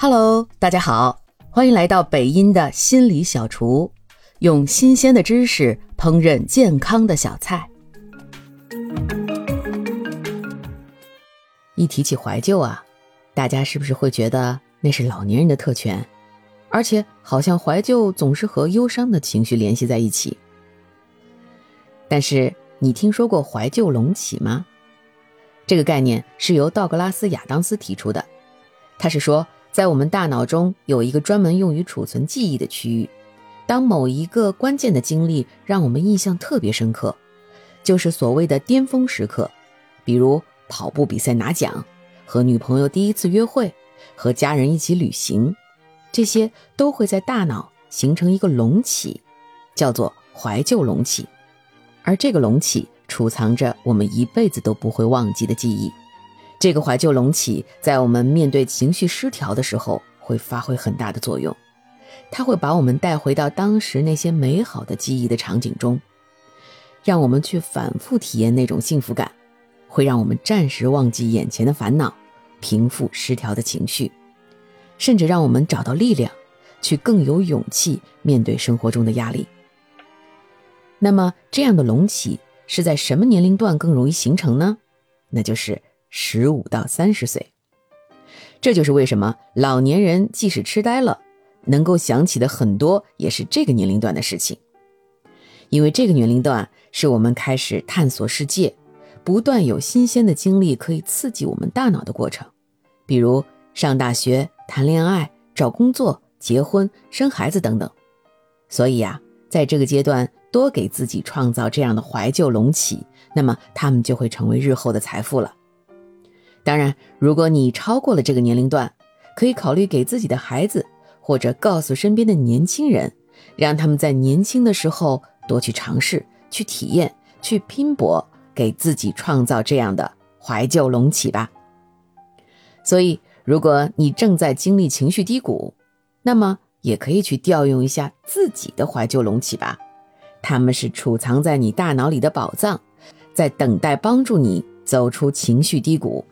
Hello，大家好，欢迎来到北音的心理小厨，用新鲜的知识烹饪健康的小菜。一提起怀旧啊，大家是不是会觉得那是老年人的特权？而且好像怀旧总是和忧伤的情绪联系在一起。但是你听说过怀旧隆起吗？这个概念是由道格拉斯·亚当斯提出的。他是说，在我们大脑中有一个专门用于储存记忆的区域。当某一个关键的经历让我们印象特别深刻，就是所谓的巅峰时刻，比如跑步比赛拿奖、和女朋友第一次约会、和家人一起旅行，这些都会在大脑形成一个隆起，叫做怀旧隆起。而这个隆起。储藏着我们一辈子都不会忘记的记忆，这个怀旧隆起，在我们面对情绪失调的时候，会发挥很大的作用。它会把我们带回到当时那些美好的记忆的场景中，让我们去反复体验那种幸福感，会让我们暂时忘记眼前的烦恼，平复失调的情绪，甚至让我们找到力量，去更有勇气面对生活中的压力。那么，这样的隆起。是在什么年龄段更容易形成呢？那就是十五到三十岁。这就是为什么老年人即使痴呆了，能够想起的很多也是这个年龄段的事情。因为这个年龄段是我们开始探索世界，不断有新鲜的经历可以刺激我们大脑的过程，比如上大学、谈恋爱、找工作、结婚、生孩子等等。所以呀，在这个阶段。多给自己创造这样的怀旧隆起，那么他们就会成为日后的财富了。当然，如果你超过了这个年龄段，可以考虑给自己的孩子，或者告诉身边的年轻人，让他们在年轻的时候多去尝试、去体验、去拼搏，给自己创造这样的怀旧隆起吧。所以，如果你正在经历情绪低谷，那么也可以去调用一下自己的怀旧隆起吧。他们是储藏在你大脑里的宝藏，在等待帮助你走出情绪低谷。